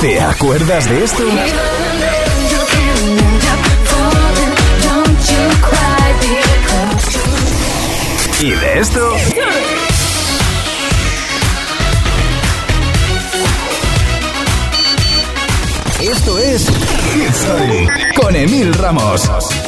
¿Te acuerdas de esto? ¿Y de esto? Esto es con Emil Ramos.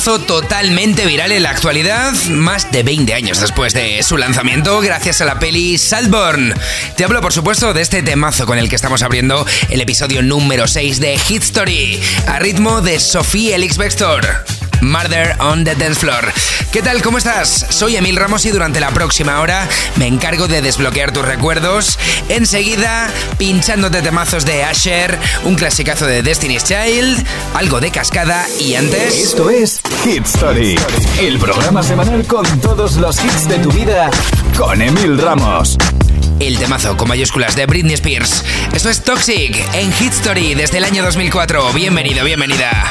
Totalmente viral en la actualidad, más de 20 años después de su lanzamiento, gracias a la peli Saltborn. Te hablo, por supuesto, de este temazo con el que estamos abriendo el episodio número 6 de Hit Story, a ritmo de Sophie Elix Vector. Murder on the Dance Floor. ¿Qué tal? ¿Cómo estás? Soy Emil Ramos y durante la próxima hora me encargo de desbloquear tus recuerdos. Enseguida, pinchándote temazos de Asher, un clasicazo de Destiny's Child, algo de cascada y antes. Esto es Hit Story, el programa semanal con todos los hits de tu vida con Emil Ramos el temazo con mayúsculas de Britney Spears. Esto es Toxic en Hit Story desde el año 2004. Bienvenido, bienvenida.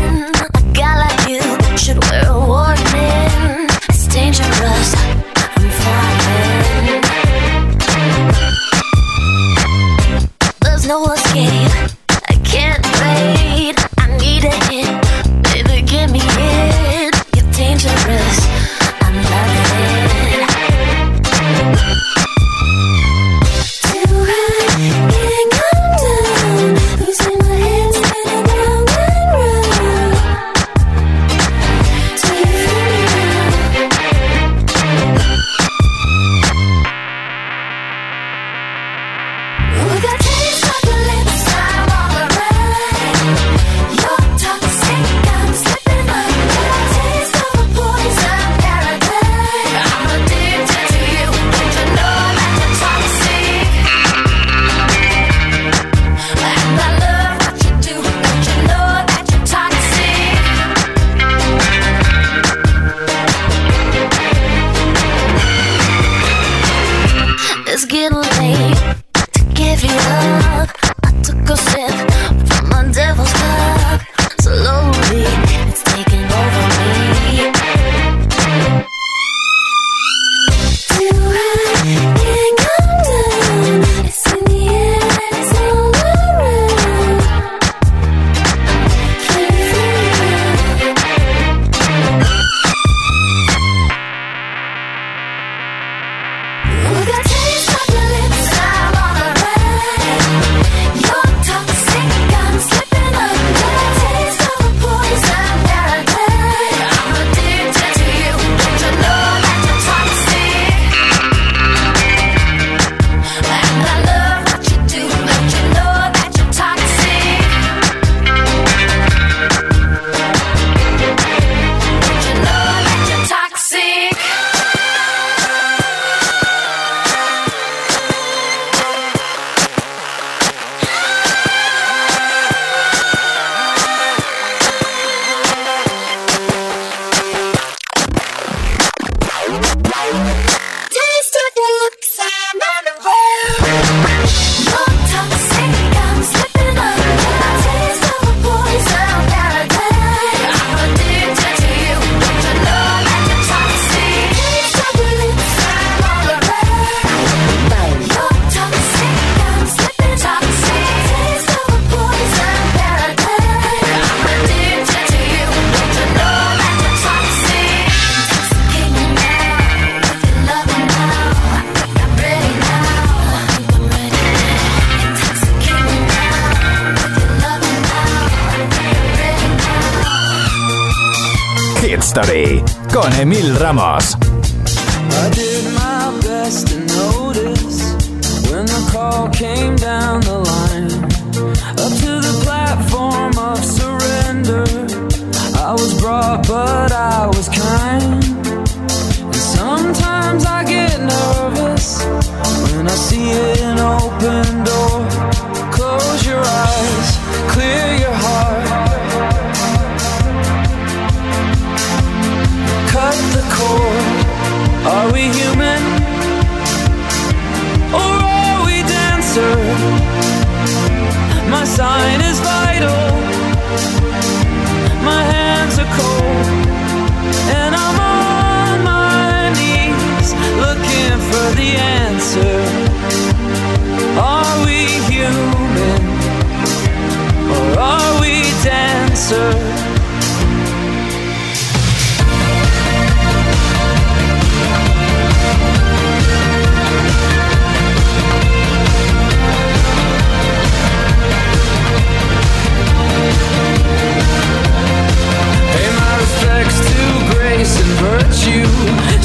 Emil Ramos.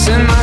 in my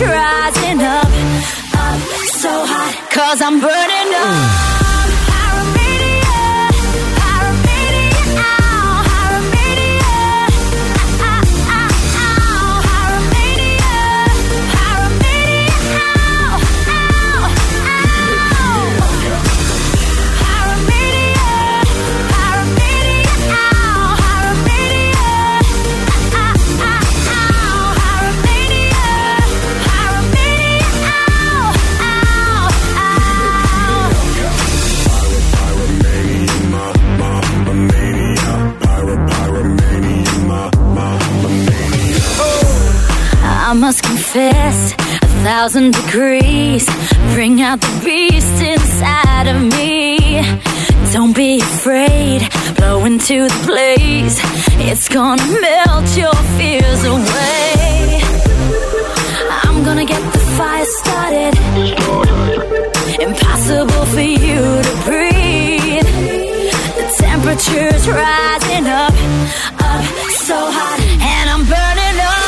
rising up, up so hot, cause I'm burning up. Mm. surface, a thousand degrees. Bring out the beast inside of me. Don't be afraid, blow into the blaze. It's gonna melt your fears away. I'm gonna get the fire started. Impossible for you to breathe. The temperature's rising up, up so hot, and I'm burning up.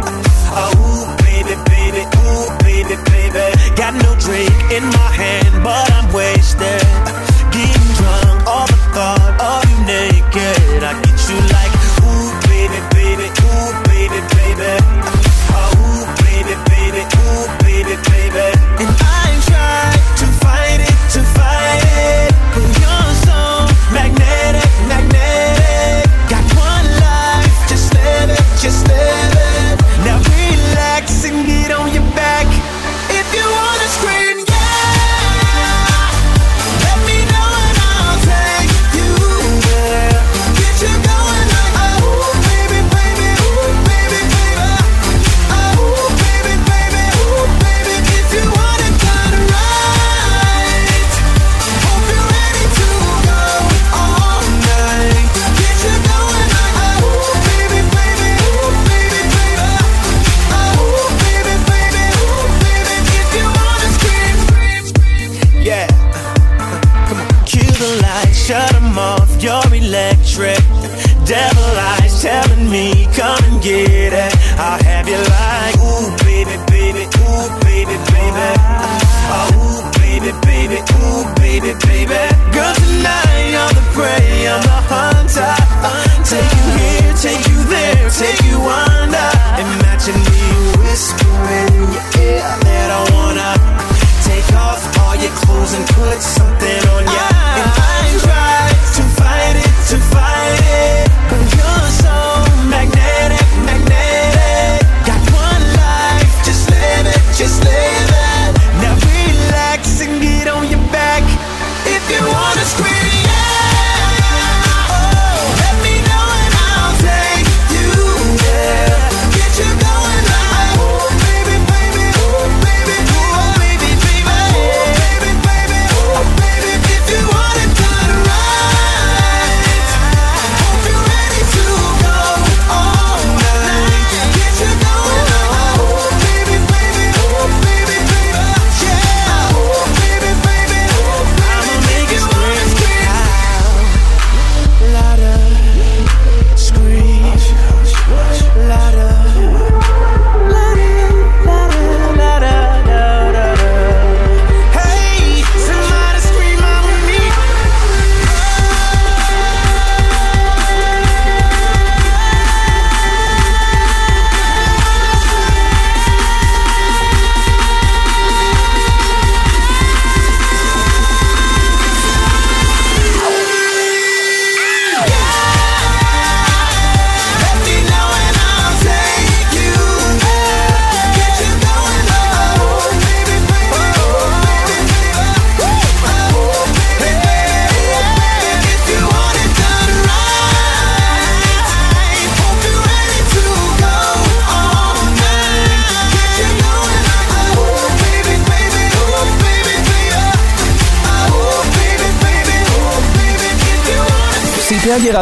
drink in my hand, but I'm wasted.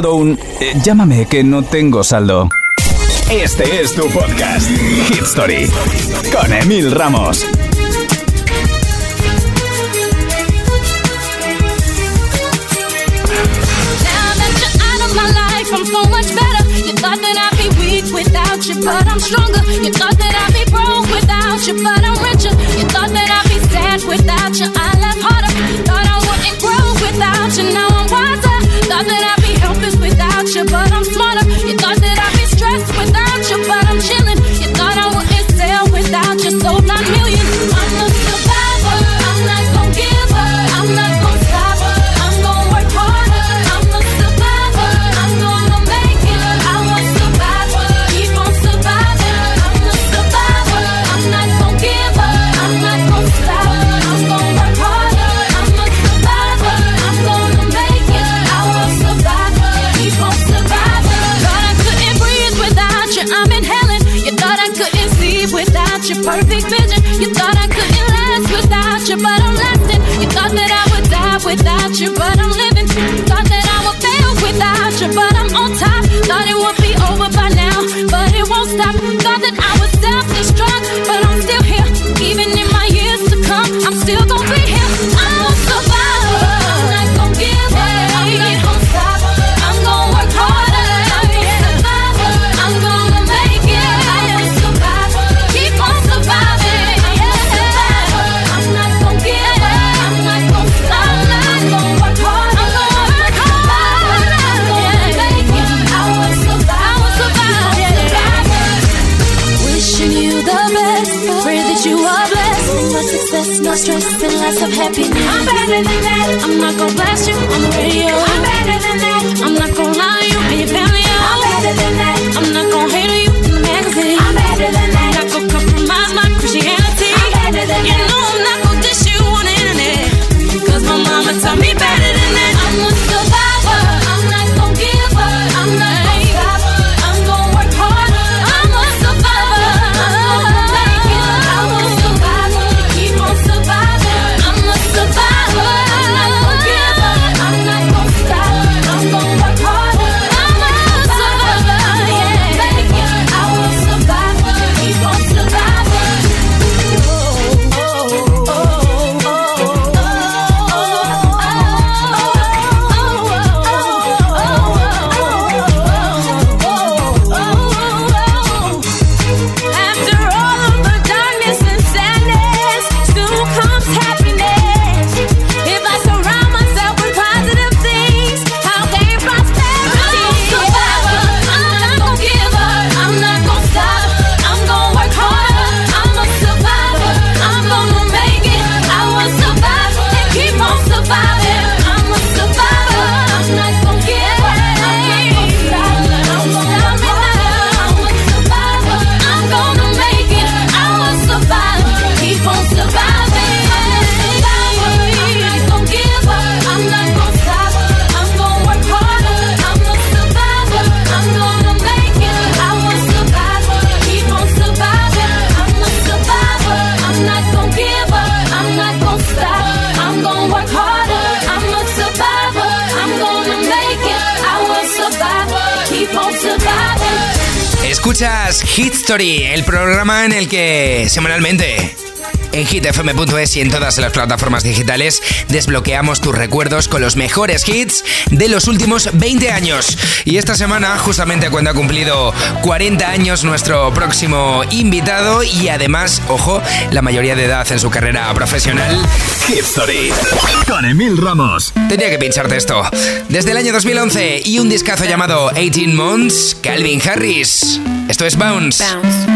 un eh, llámame que no tengo saldo. Este es tu podcast, Hit Story, con Emil Ramos. I'm stronger. I'm in hellin'. You thought I couldn't see without your perfect vision. You thought I couldn't last without you, but I'm lasting. You thought that I would die without you. I'm not gonna es History, el programa en el que semanalmente en hitfm.es y en todas las plataformas digitales desbloqueamos tus recuerdos con los mejores hits de los últimos 20 años. Y esta semana, justamente cuando ha cumplido 40 años nuestro próximo invitado y además, ojo, la mayoría de edad en su carrera profesional. Hit Story con Emil Ramos. Tenía que pincharte esto. Desde el año 2011 y un discazo llamado 18 Months, Calvin Harris. Esto es Bounce. Bounce.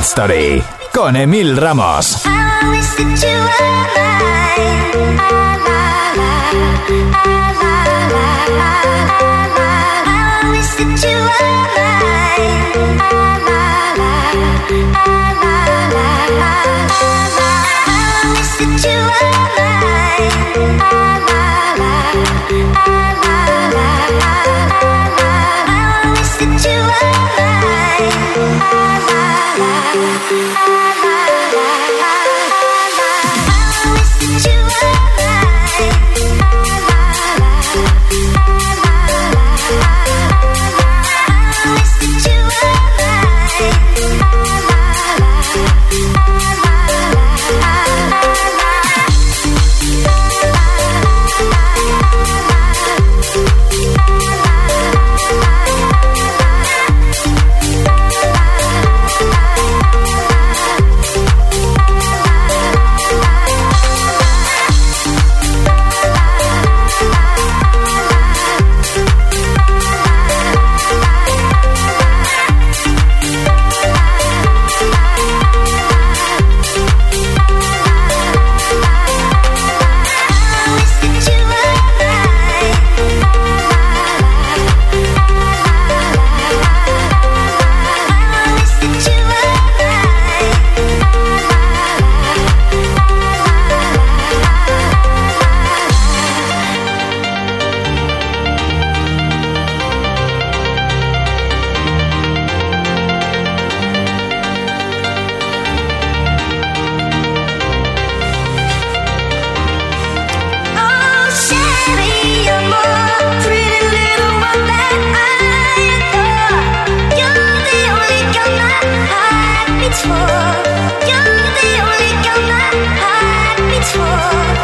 Story con Emil Ramos.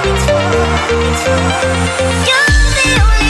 You're the only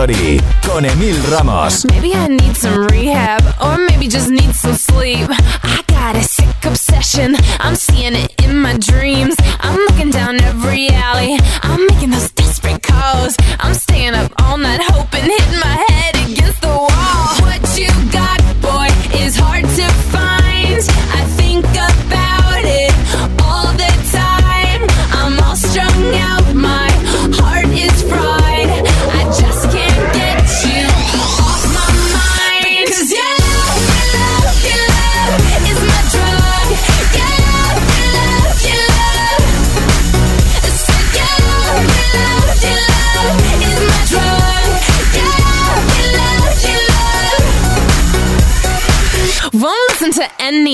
Story con Emil Ramos. Maybe I need some rehab, or maybe just need some sleep. I got a sick obsession, I'm seeing it in my dreams. I'm looking down every alley, I'm making those desperate calls. I'm staying up all night hoping, hitting my head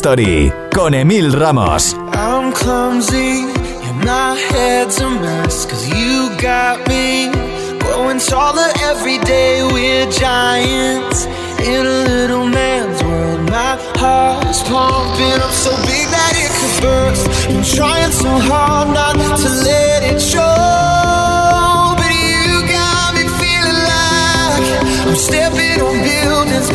Story con Emil Ramos. I'm clumsy and my head's a mess Cause you got me growing taller every day. We're giants in a little man's world. My heart's pumping up so big that it could burst. I'm trying so hard not to let it show But you got me feeling like I'm stepping on buildings,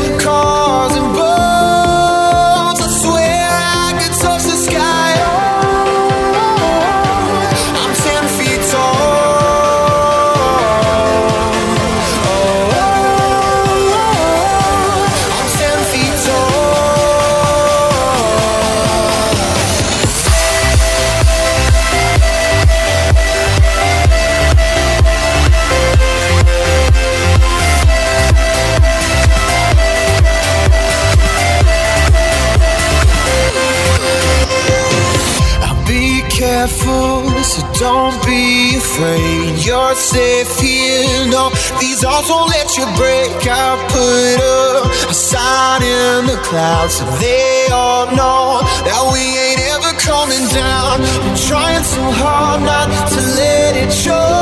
these odds won't let you break. I put up a sign in the clouds so they all know that we ain't ever coming down. I'm trying so hard not to let it show.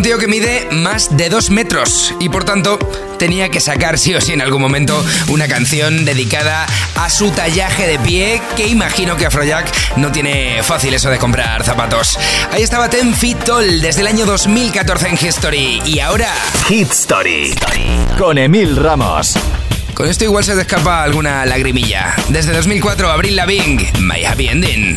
Un tío que mide más de dos metros y por tanto tenía que sacar sí o sí en algún momento una canción dedicada a su tallaje de pie que imagino que Afrojack no tiene fácil eso de comprar zapatos. Ahí estaba Ten Feet Tall desde el año 2014 en History y ahora Hit Story. Con Emil Ramos. con esto igual se te escapa alguna lagrimilla. Desde 2004 Abril Lavigne, My Happy Ending.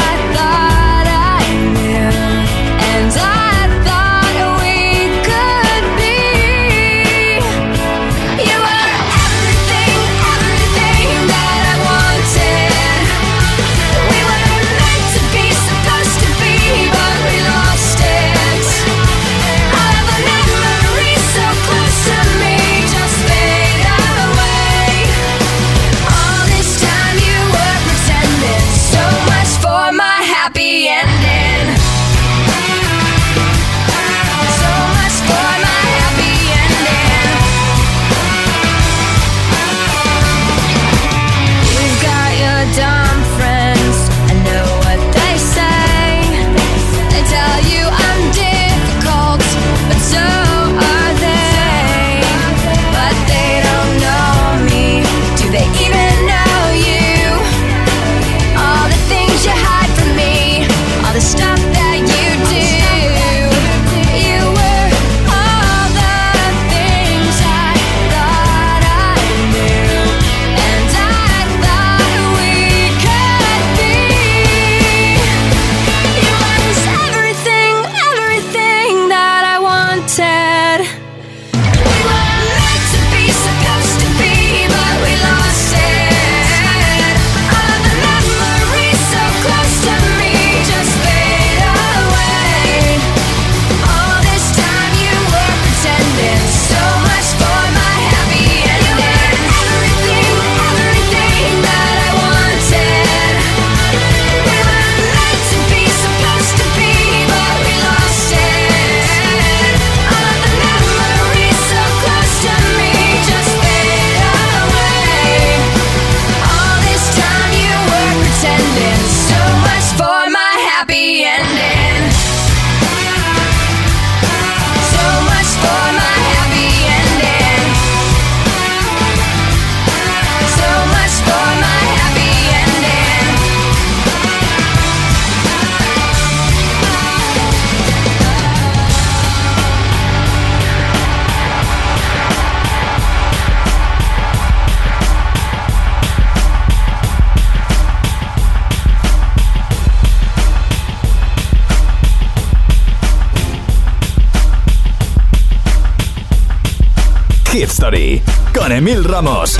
Emil Ramos.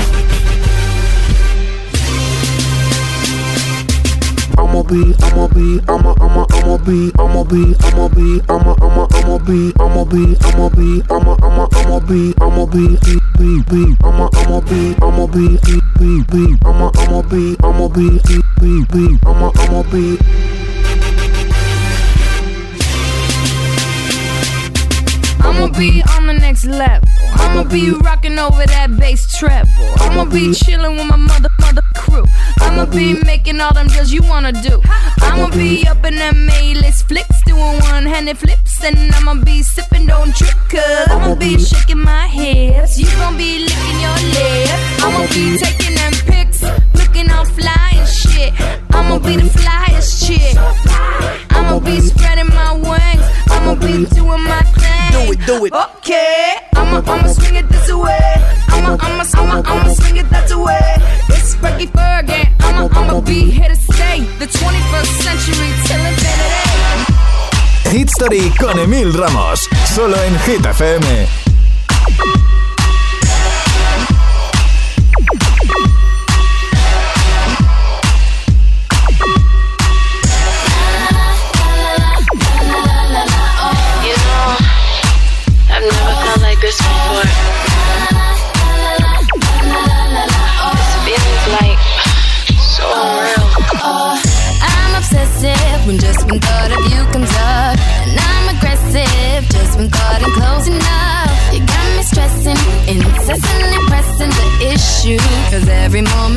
I'ma be, I'ma be, I'ma, I'ma, I'ma be, I'ma be, I'ma be, I'ma, I'ma, I'ma be, I'ma be, I'ma be, I'ma, I'ma, I'ma be, I'ma be, be, be, I'ma, I'ma be, I'ma be, be, be, I'ma, I'ma be, I'ma be, next level. I'ma be rocking over that bass treble. I'ma be chilling with my mother, mother crew. I'ma be making all them deals you wanna do. I'ma be up in them A-list flicks, doing one-handed flips, and I'ma be sipping, don't cause I'ma be shaking Con Emil Ramos, solo en Hit FM.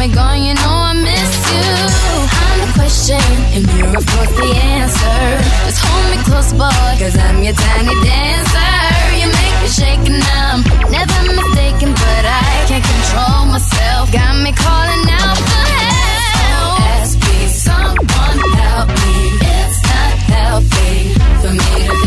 been gone, you know I miss you. I'm the question, and you're of course the answer. Just hold me close, boy, cause I'm your tiny dancer. You make me shake and I'm never mistaken, but I can't control myself. Got me calling out for help. SOS, please, someone help me. It's not healthy for me to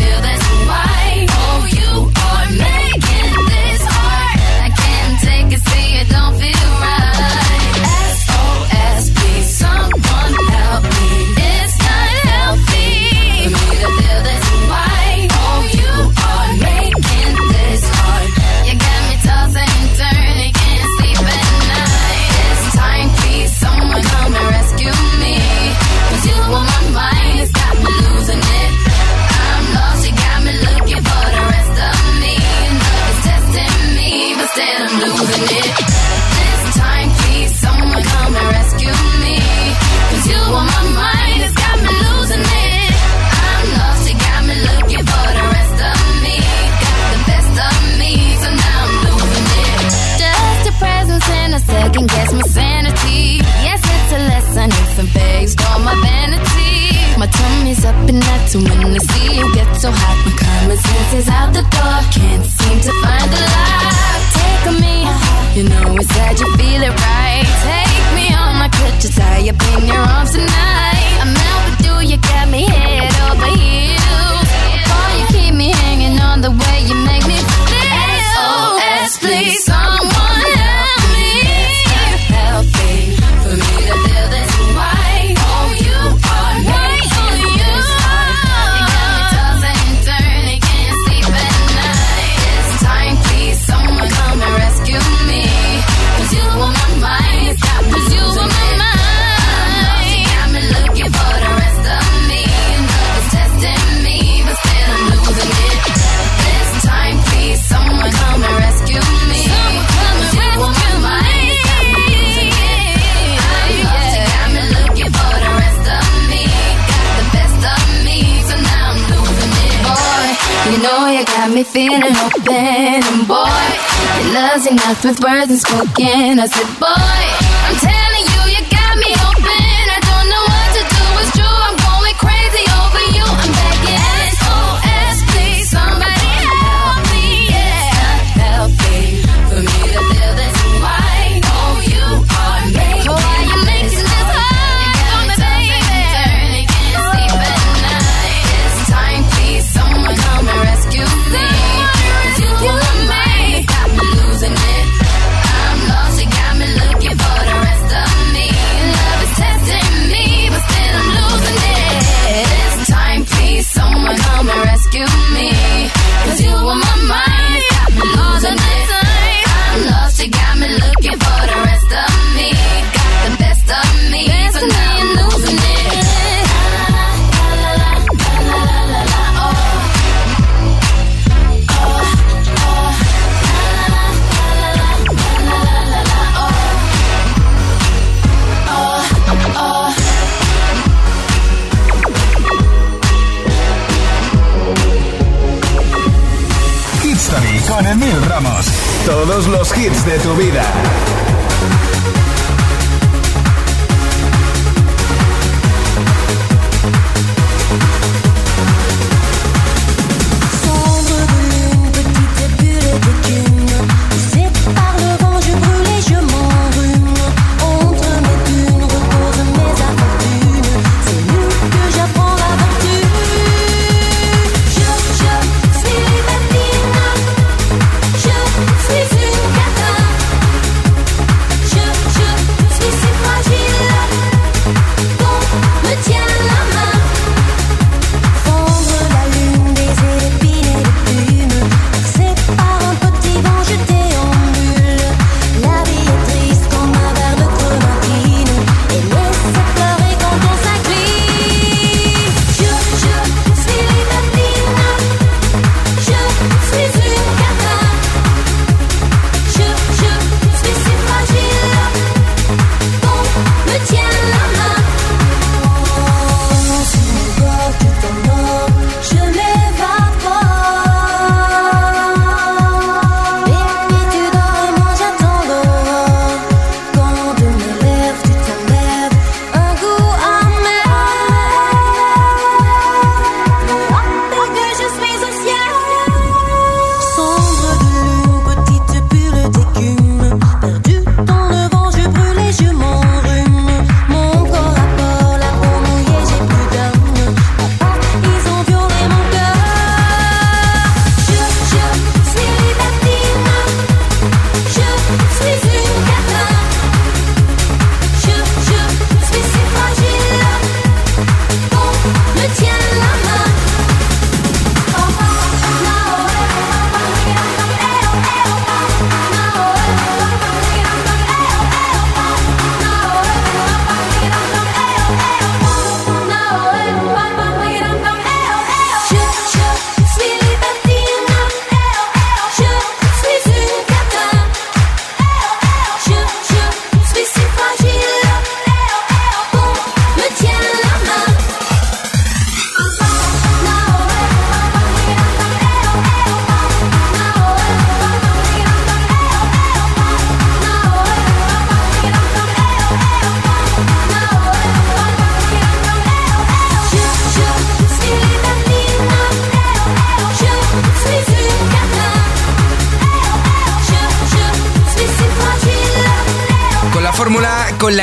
with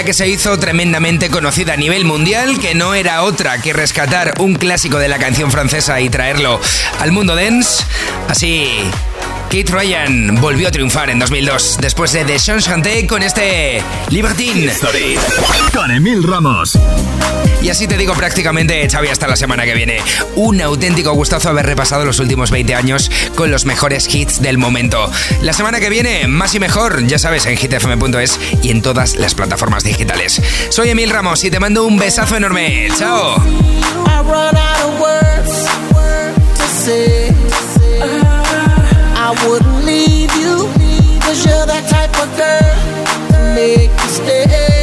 que se hizo tremendamente conocida a nivel mundial, que no era otra que rescatar un clásico de la canción francesa y traerlo al mundo dance. Así, Kate Ryan volvió a triunfar en 2002 después de The Chanté con este Libertine. Story con Emil Ramos. Y así te digo prácticamente, Xavi, hasta la semana que viene. Un auténtico gustazo haber repasado los últimos 20 años con los mejores hits del momento. La semana que viene, más y mejor, ya sabes, en hitfm.es y en todas las plataformas digitales. Soy Emil Ramos y te mando un besazo enorme. ¡Chao! I wouldn't leave you, cause you're that type of girl to make me stay.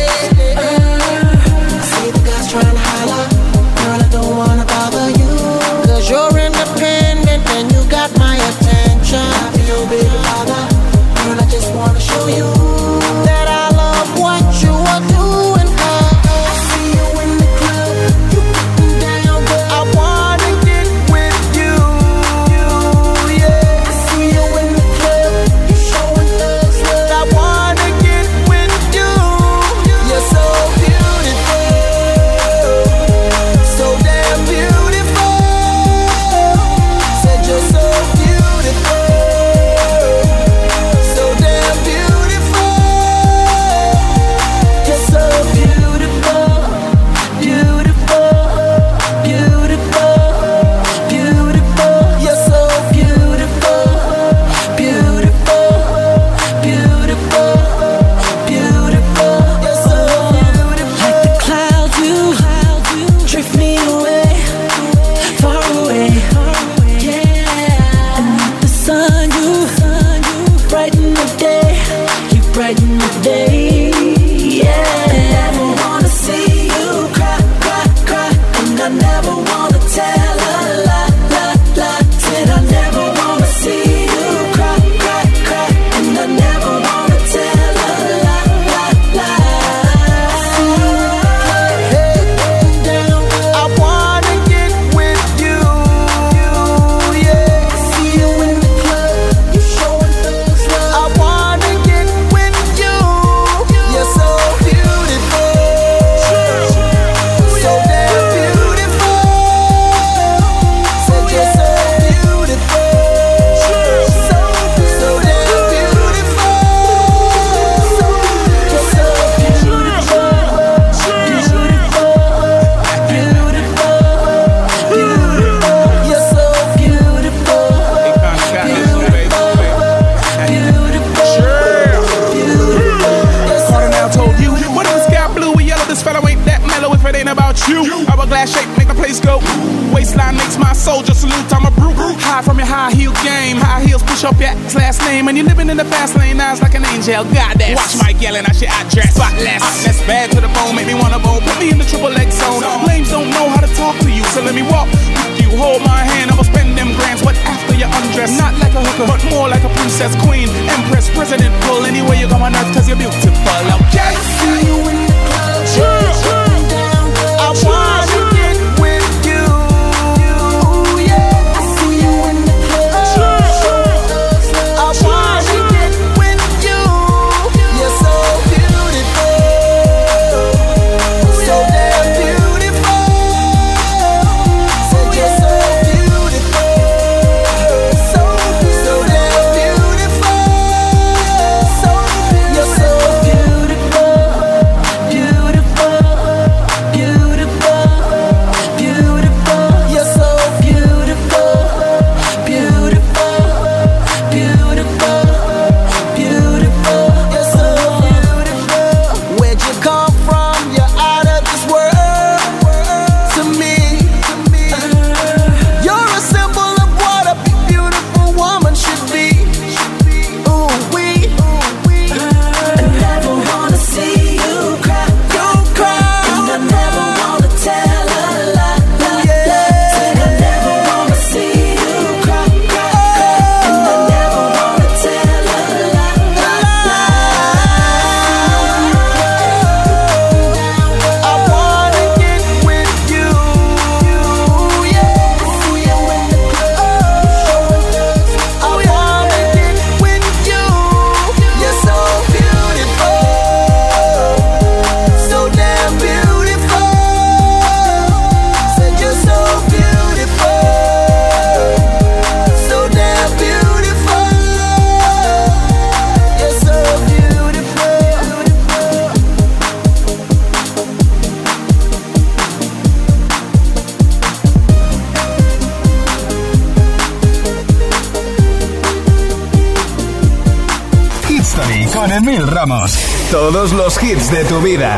De tu vida.